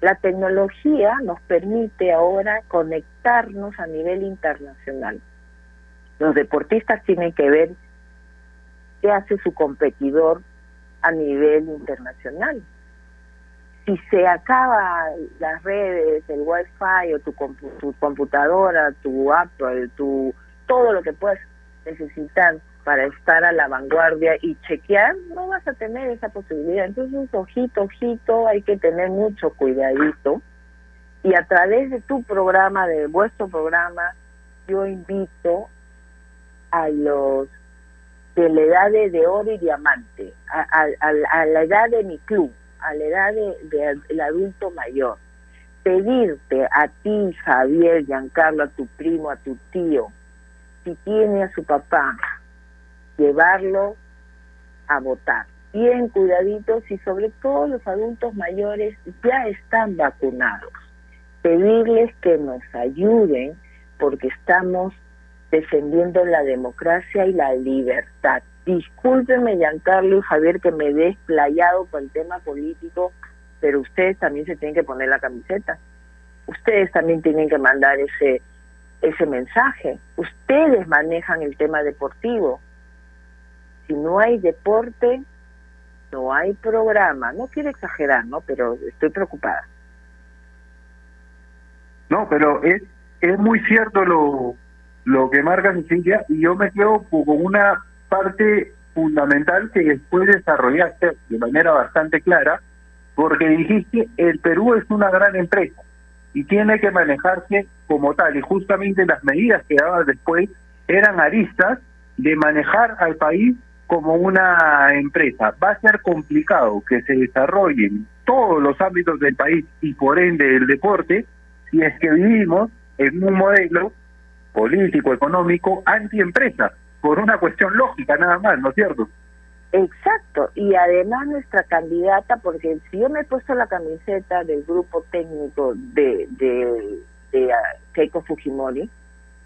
S10: La tecnología nos permite ahora conectarnos a nivel internacional. Los deportistas tienen que ver qué hace su competidor a nivel internacional. Si se acaba las redes, el wifi o tu, compu- tu computadora, tu Apple, tu todo lo que puedas necesitar para estar a la vanguardia y chequear, no vas a tener esa posibilidad. Entonces, ojito, ojito, hay que tener mucho cuidadito. Y a través de tu programa, de vuestro programa, yo invito a los de la edad de, de oro y diamante, a, la edad de mi club, a la edad del de, el adulto mayor, pedirte a ti, Javier, Giancarlo, a tu primo, a tu tío, si tiene a su papá, llevarlo a votar. Bien cuidaditos y sobre todo los adultos mayores ya están vacunados. Pedirles que nos ayuden porque estamos defendiendo la democracia y la libertad. Discúlpenme, Giancarlo y Javier, que me he desplayado por el tema político, pero ustedes también se tienen que poner la camiseta. Ustedes también tienen que mandar ese, ese mensaje. Ustedes manejan el tema deportivo. Si no hay deporte, no hay programa. No quiero exagerar, ¿no? Pero estoy preocupada.
S8: No, pero es, es muy cierto lo, lo que marca Cecilia y yo me quedo con una parte fundamental que después desarrollaste de manera bastante clara, porque dijiste el Perú es una gran empresa y tiene que manejarse como tal y justamente las medidas que dabas después eran aristas de manejar al país como una empresa. Va a ser complicado que se desarrollen todos los ámbitos del país y por ende el deporte si es que vivimos en un modelo político, económico, antiempresa, por una cuestión lógica nada más, ¿no es cierto?
S10: Exacto, y además nuestra candidata, porque si yo me he puesto la camiseta del grupo técnico de, de, de ah, Keiko Fujimori,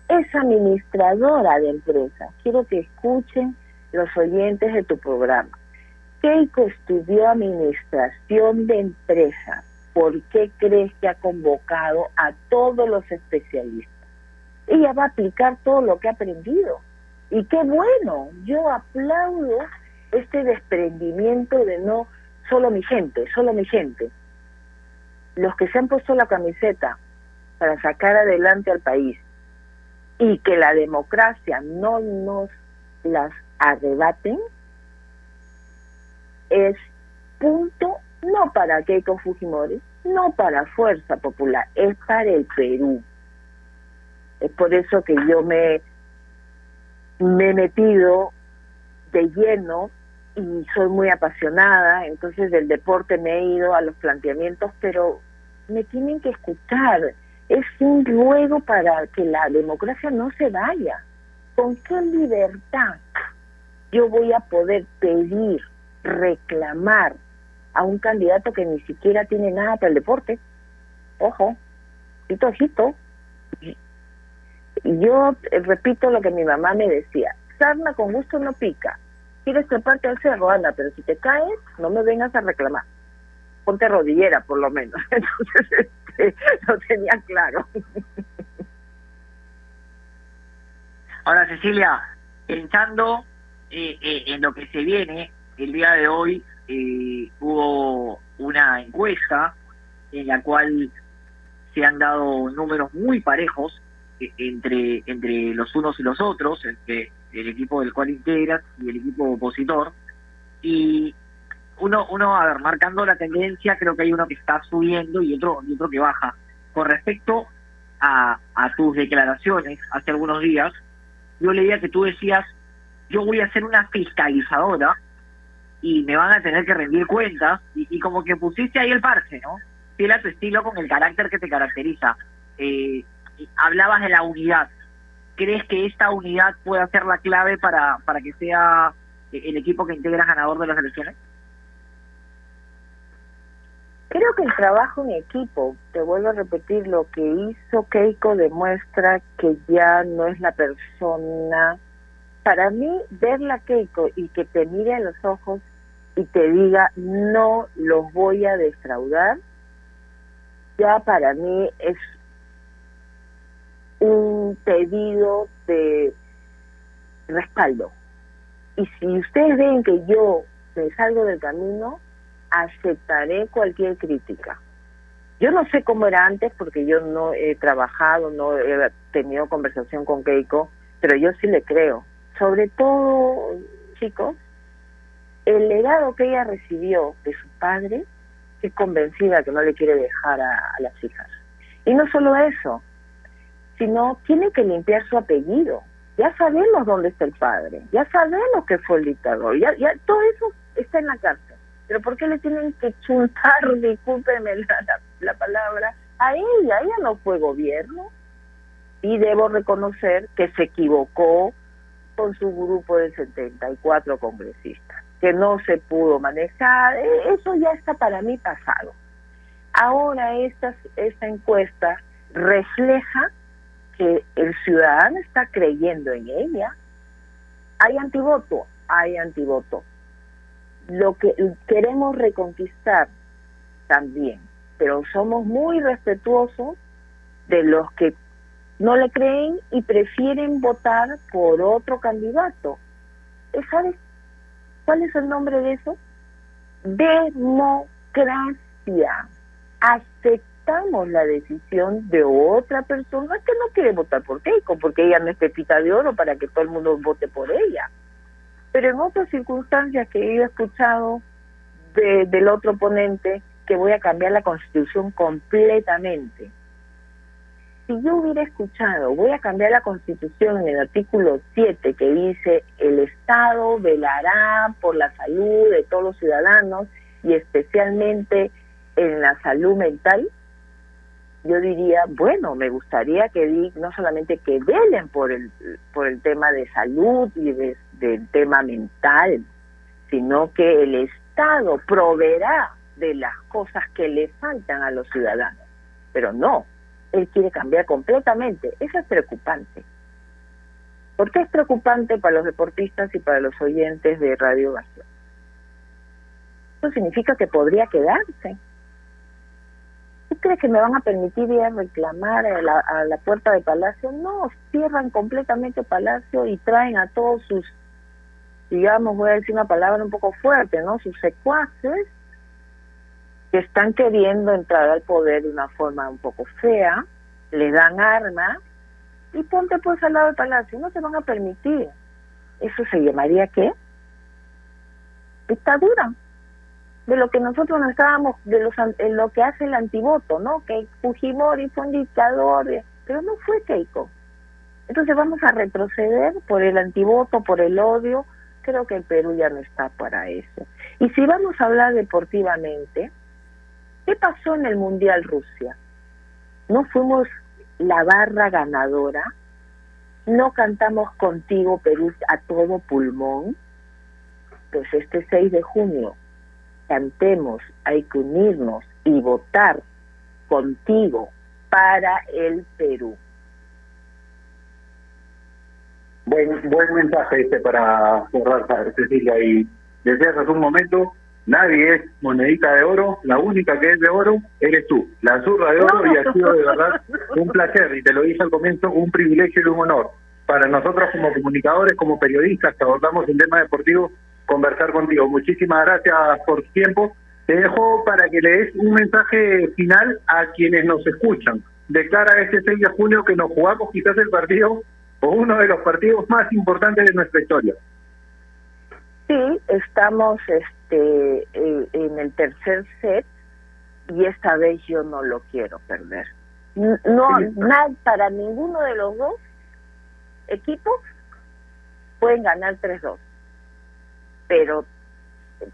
S10: es administradora de empresas. Quiero que escuchen los oyentes de tu programa. Keiko estudió administración de empresas. ¿Por qué crees que ha convocado a todos los especialistas? Ella va a aplicar todo lo que ha aprendido. Y qué bueno, yo aplaudo este desprendimiento de no solo mi gente, solo mi gente. Los que se han puesto la camiseta para sacar adelante al país y que la democracia no nos las arrebaten, es punto no para Keiko Fujimori, no para Fuerza Popular, es para el Perú. Es por eso que yo me, me he metido de lleno y soy muy apasionada, entonces del deporte me he ido a los planteamientos, pero me tienen que escuchar. Es un ruego para que la democracia no se vaya. ¿Con qué libertad yo voy a poder pedir, reclamar a un candidato que ni siquiera tiene nada para el deporte? Ojo, ojito, ojito. Yo eh, repito lo que mi mamá me decía, sarna con gusto no pica. Quieres treparte al cerro, anda, pero si te caes, no me vengas a reclamar. Ponte rodillera, por lo menos. Entonces, este, lo tenía claro.
S9: Ahora, Cecilia, pensando eh, eh, en lo que se viene, el día de hoy eh, hubo una encuesta en la cual se han dado números muy parejos entre, entre los unos y los otros, entre el equipo del cual integras y el equipo opositor. Y uno, uno, a ver, marcando la tendencia, creo que hay uno que está subiendo y otro, y otro que baja. Con respecto a, a tus declaraciones hace algunos días, yo leía que tú decías, yo voy a ser una fiscalizadora y me van a tener que rendir cuentas y, como que pusiste ahí el parche, ¿no? Fiel a tu estilo con el carácter que te caracteriza. Eh, hablabas de la unidad. ¿Crees que esta unidad puede ser la clave para, para que sea el equipo que integra ganador de las elecciones?
S10: Creo que el trabajo en equipo, te vuelvo a repetir, lo que hizo Keiko demuestra que ya no es la persona. Para mí, verla Keiko y que te mire a los ojos y te diga, no los voy a defraudar, ya para mí es un pedido de respaldo. Y si ustedes ven que yo me salgo del camino, aceptaré cualquier crítica. Yo no sé cómo era antes porque yo no he trabajado, no he tenido conversación con Keiko, pero yo sí le creo. Sobre todo, chicos, el legado que ella recibió de su padre, es convencida que no le quiere dejar a, a las hijas. Y no solo eso, sino tiene que limpiar su apellido. Ya sabemos dónde está el padre, ya sabemos que fue el dictador, ya, todo eso está en la cárcel. Pero ¿por qué le tienen que chuntar, discúlpeme la palabra, a ella? Ella no fue gobierno. Y debo reconocer que se equivocó con su grupo de 74 congresistas, que no se pudo manejar. E, eso ya está para mí pasado. Ahora esta, esta encuesta refleja el ciudadano está creyendo en ella. Hay antivoto, hay antivoto. Lo que queremos reconquistar también, pero somos muy respetuosos de los que no le creen y prefieren votar por otro candidato. ¿Sabes cuál es el nombre de eso? Democracia. Aceptamos la decisión de otra persona que no quiere votar por Keiko, porque ella no es pepita de oro para que todo el mundo vote por ella. Pero en otras circunstancias que he escuchado de, del otro ponente, que voy a cambiar la constitución completamente. Si yo hubiera escuchado, voy a cambiar la constitución en el artículo 7 que dice el Estado velará por la salud de todos los ciudadanos y especialmente en la salud mental, yo diría, bueno, me gustaría que di, no solamente que velen por el, por el tema de salud y de, del tema mental, sino que el Estado proveerá de las cosas que le faltan a los ciudadanos. Pero no, él quiere cambiar completamente. Eso es preocupante. ¿Por qué es preocupante para los deportistas y para los oyentes de Radio Ovación? Eso significa que podría quedarse. ¿Tú crees que me van a permitir ir a reclamar a la, a la puerta de Palacio? No, cierran completamente Palacio y traen a todos sus, digamos, voy a decir una palabra un poco fuerte, ¿no? Sus secuaces que están queriendo entrar al poder de una forma un poco fea, le dan armas y ponte pues al lado del palacio, no te van a permitir. ¿Eso se llamaría qué? Dictadura. De lo que nosotros no estábamos, de los, an- en lo que hace el antivoto, ¿no? Que Fujimori fue un dictador, eh, pero no fue Keiko. Entonces vamos a retroceder por el antivoto, por el odio. Creo que el Perú ya no está para eso. Y si vamos a hablar deportivamente, ¿qué pasó en el Mundial Rusia? No fuimos la barra ganadora, no cantamos contigo Perú a todo pulmón. Pues este 6 de junio cantemos, hay que unirnos y votar contigo para el Perú.
S8: Buen, buen mensaje este para cerrar, Cecilia. Y decías hace un momento, nadie es monedita de oro, la única que es de oro eres tú, la zurra de oro, y ha sido de verdad un placer, y te lo dije al comienzo, un privilegio y un honor. Para nosotros como comunicadores, como periodistas que abordamos el tema deportivo, conversar contigo. Muchísimas gracias por tu tiempo. Te dejo para que le des un mensaje final a quienes nos escuchan. De cara a este 6 de junio que nos jugamos quizás el partido o uno de los partidos más importantes de nuestra historia.
S10: Sí, estamos este en el tercer set y esta vez yo no lo quiero perder. No, nada para ninguno de los dos equipos pueden ganar 3-2. Pero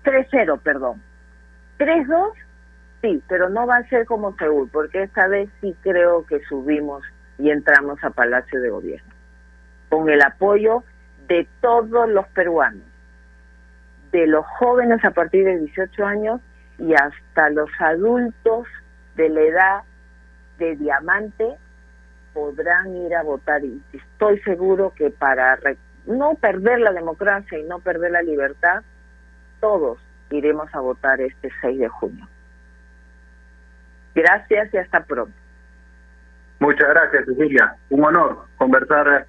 S10: 3-0, perdón. 3-2 sí, pero no va a ser como Seúl, porque esta vez sí creo que subimos y entramos a Palacio de Gobierno con el apoyo de todos los peruanos, de los jóvenes a partir de 18 años y hasta los adultos de la edad de diamante podrán ir a votar y estoy seguro que para no perder la democracia y no perder la libertad, todos iremos a votar este 6 de junio. Gracias y hasta pronto.
S8: Muchas gracias, Cecilia. Un honor conversar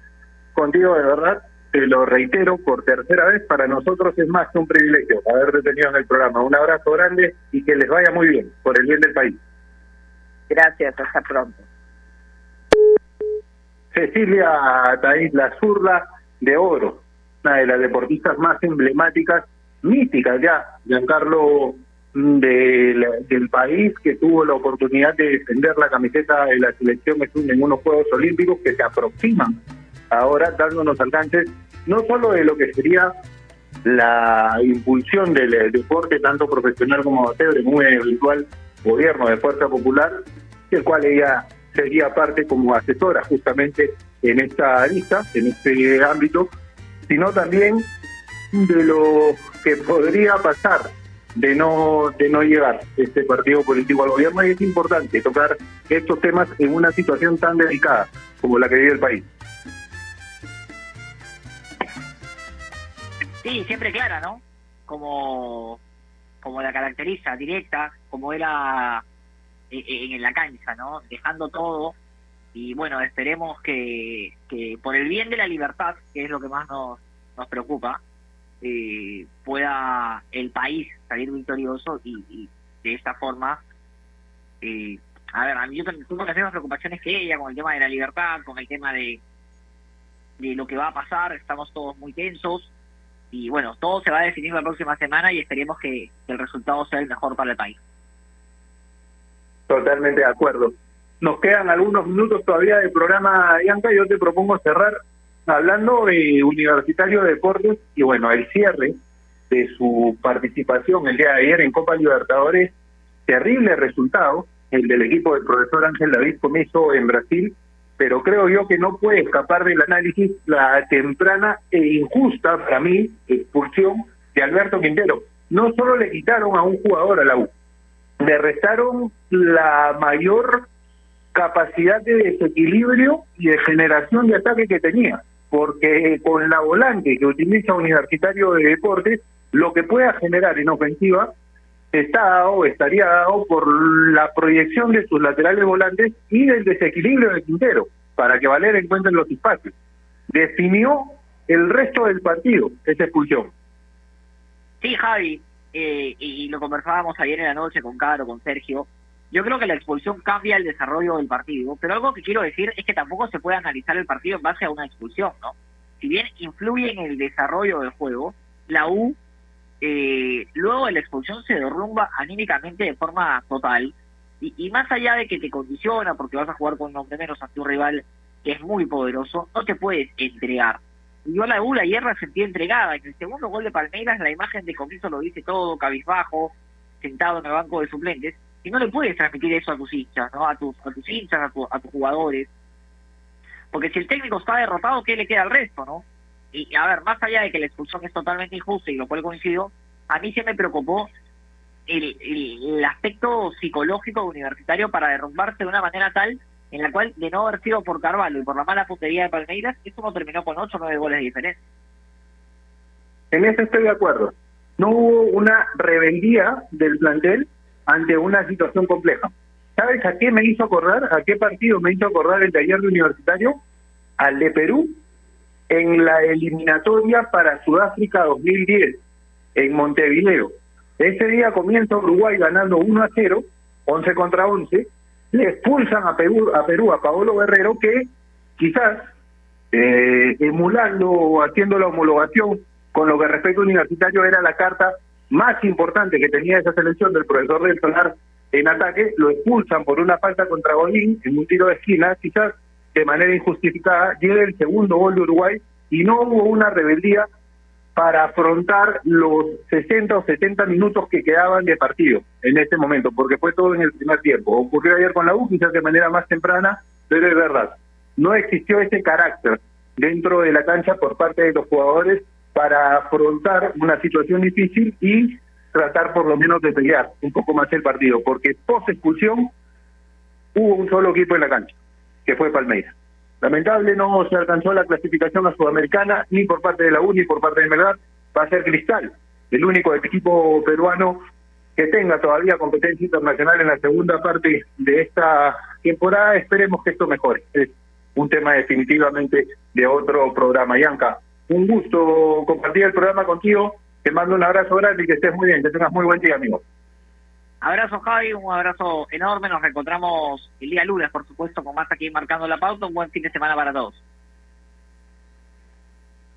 S8: contigo, de verdad. Te lo reitero por tercera vez, para nosotros es más que un privilegio haberte tenido en el programa. Un abrazo grande y que les vaya muy bien, por el bien del país.
S10: Gracias, hasta pronto.
S8: Cecilia Taís, la zurda de oro, una de las deportistas más emblemáticas, míticas ya, Giancarlo mm, del, del país, que tuvo la oportunidad de defender la camiseta de la selección en unos Juegos Olímpicos que se aproximan ahora dándonos alcances no solo de lo que sería la impulsión del eh, deporte tanto profesional como amateur en un eventual gobierno de Fuerza Popular, del cual ella sería parte como asesora justamente en esta lista, en este ámbito, sino también de lo que podría pasar de no de no llegar este partido político al gobierno y es importante tocar estos temas en una situación tan delicada como la que vive el país.
S9: Sí, siempre clara, ¿no? Como, como la caracteriza, directa, como era eh, eh, en la cancha, ¿no? Dejando todo. Y bueno, esperemos que, que por el bien de la libertad, que es lo que más nos, nos preocupa, eh, pueda el país salir victorioso y, de esta forma, eh, a ver, a mí yo tengo las mismas preocupaciones que ella con el tema de la libertad, con el tema de, de lo que va a pasar, estamos todos muy tensos y bueno, todo se va a definir la próxima semana y esperemos que el resultado sea el mejor para el país.
S8: Totalmente de acuerdo. Nos quedan algunos minutos todavía del programa, Bianca. Yo te propongo cerrar hablando de Universitario de Deportes y bueno, el cierre de su participación el día de ayer en Copa Libertadores. Terrible resultado, el del equipo del profesor Ángel David Comeso en Brasil, pero creo yo que no puede escapar del análisis la temprana e injusta, para mí, expulsión de Alberto Quintero. No solo le quitaron a un jugador a la U, le restaron la mayor capacidad de desequilibrio y de generación de ataque que tenía, porque con la volante que utiliza Universitario de Deportes, lo que pueda generar en ofensiva está dado, estaría dado por la proyección de sus laterales volantes y del desequilibrio de Quintero, para que Valera encuentre los espacios. Definió el resto del partido, esa expulsión.
S9: Sí, Javi, eh, y lo conversábamos ayer en la noche con Caro, con Sergio. Yo creo que la expulsión cambia el desarrollo del partido, pero algo que quiero decir es que tampoco se puede analizar el partido en base a una expulsión, ¿no? Si bien influye en el desarrollo del juego, la U eh, luego de la expulsión se derrumba anímicamente de forma total. Y, más allá de que te condiciona porque vas a jugar con un hombre menos ante un rival que es muy poderoso, no te puedes entregar. Y yo la U, la hierra sentía entregada. En el segundo gol de Palmeiras, la imagen de Comiso lo dice todo, cabizbajo, sentado en el banco de suplentes. Y no le puedes transmitir eso a tus hinchas, ¿no? A tus, a tus hinchas, a, tu- a tus jugadores. Porque si el técnico está derrotado, ¿qué le queda al resto, no? Y a ver, más allá de que la expulsión es totalmente injusta y lo cual coincido, a mí se me preocupó el, el, el aspecto psicológico universitario para derrumbarse de una manera tal en la cual, de no haber sido por Carvalho y por la mala puntería de Palmeiras, esto no terminó con 8 o 9 goles de diferencia.
S8: En eso estoy de acuerdo. No hubo una rebeldía del plantel ante una situación compleja. ¿Sabes a qué me hizo acordar? ¿A qué partido me hizo acordar el ayer de Universitario? Al de Perú en la eliminatoria para Sudáfrica 2010 en Montevideo. Ese día comienza Uruguay ganando 1 a 0, 11 contra 11, le expulsan a Perú, a Perú, a Paolo Guerrero, que quizás eh, emulando o haciendo la homologación con lo que respecta a Universitario era la carta más importante que tenía esa selección del profesor del Solar en ataque, lo expulsan por una falta contra Golín en un tiro de esquina, quizás de manera injustificada, llega el segundo gol de Uruguay y no hubo una rebeldía para afrontar los 60 o 70 minutos que quedaban de partido en ese momento, porque fue todo en el primer tiempo. Ocurrió ayer con la U, quizás de manera más temprana, pero es verdad. No existió ese carácter dentro de la cancha por parte de los jugadores para afrontar una situación difícil y tratar por lo menos de pelear un poco más el partido, porque post expulsión hubo un solo equipo en la cancha, que fue Palmeiras. Lamentable no se alcanzó la clasificación a Sudamericana ni por parte de la U ni por parte de Melgar. Va a ser Cristal, el único equipo peruano que tenga todavía competencia internacional en la segunda parte de esta temporada. Esperemos que esto mejore. Es un tema definitivamente de otro programa. Yanka, un gusto compartir el programa contigo. Te mando un abrazo grande y que estés muy bien. Que tengas muy buen día, amigo.
S9: Abrazo Javi, un abrazo enorme, nos reencontramos el día lunes, por supuesto, con más aquí marcando la pauta, un buen fin de semana para todos.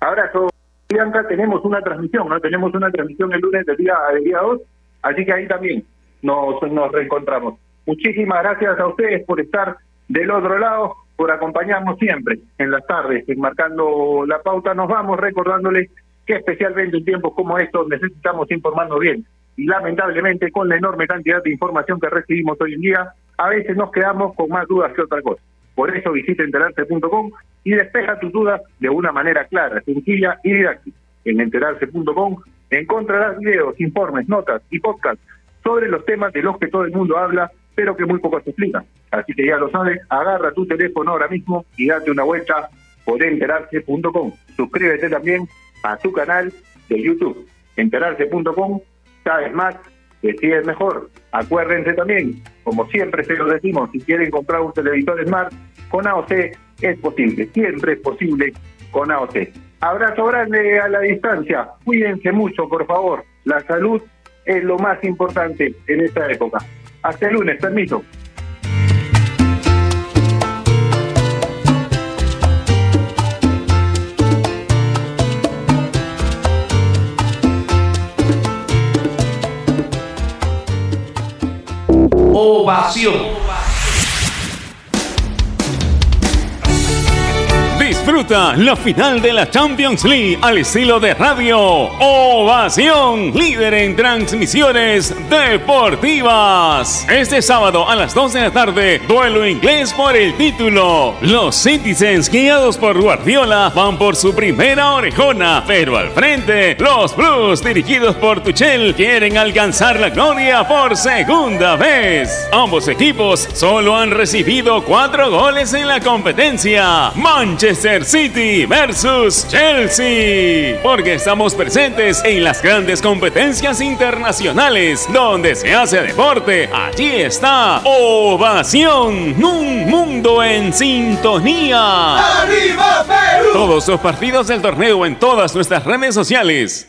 S8: Abrazo, Bianca. Tenemos una transmisión, ¿no? Tenemos una transmisión el lunes del día, del día 2, así que ahí también nos, nos reencontramos. Muchísimas gracias a ustedes por estar del otro lado, por acompañarnos siempre en las tardes, en marcando la pauta. Nos vamos recordándoles que especialmente en tiempos como estos necesitamos informarnos bien. Y lamentablemente con la enorme cantidad de información que recibimos hoy en día, a veces nos quedamos con más dudas que otra cosa. Por eso visita enterarse.com y despeja tus dudas de una manera clara, sencilla y didáctica. En enterarse.com encontrarás videos, informes, notas y podcasts sobre los temas de los que todo el mundo habla, pero que muy poco se explican. Así que ya lo sabes, agarra tu teléfono ahora mismo y date una vuelta por enterarse.com. Suscríbete también a su canal de YouTube, enterarse.com. Sabes más, decides mejor. Acuérdense también, como siempre se lo decimos, si quieren comprar un televisor Smart con AOC, es posible, siempre es posible con AOC. Abrazo grande a la distancia, cuídense mucho, por favor. La salud es lo más importante en esta época. Hasta el lunes, permiso.
S11: Ovación.
S5: Disfruta la final de la Champions League al estilo de radio. Ovación, líder en transmisiones deportivas. Este sábado a las 2 de la tarde, duelo inglés por el título. Los Citizens, guiados por Guardiola, van por su primera orejona, pero al frente, los Blues, dirigidos por Tuchel, quieren alcanzar la gloria por segunda vez. Ambos equipos solo han recibido cuatro goles en la competencia. Manchester City versus Chelsea. Porque estamos presentes en las grandes competencias internacionales donde se hace deporte. Allí está Ovación, un mundo en sintonía.
S4: ¡Arriba Perú!
S5: Todos los partidos del torneo en todas nuestras redes sociales.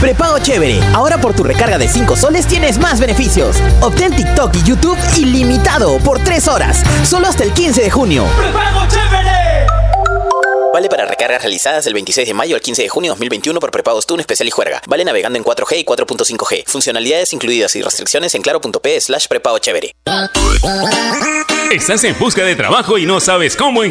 S3: Prepago chévere. Ahora por tu recarga de 5 soles tienes más beneficios. Obtén TikTok y YouTube ilimitado por 3 horas. Solo hasta el 15 de junio.
S4: ¡Prepago chévere!
S3: Vale para recargas realizadas del 26 de mayo al 15 de junio 2021 por prepagos TUN especial y juerga. Vale navegando en 4G y 4.5G. Funcionalidades incluidas y restricciones en claro.p slash prepago chévere.
S5: Estás en busca de trabajo y no sabes cómo encontrar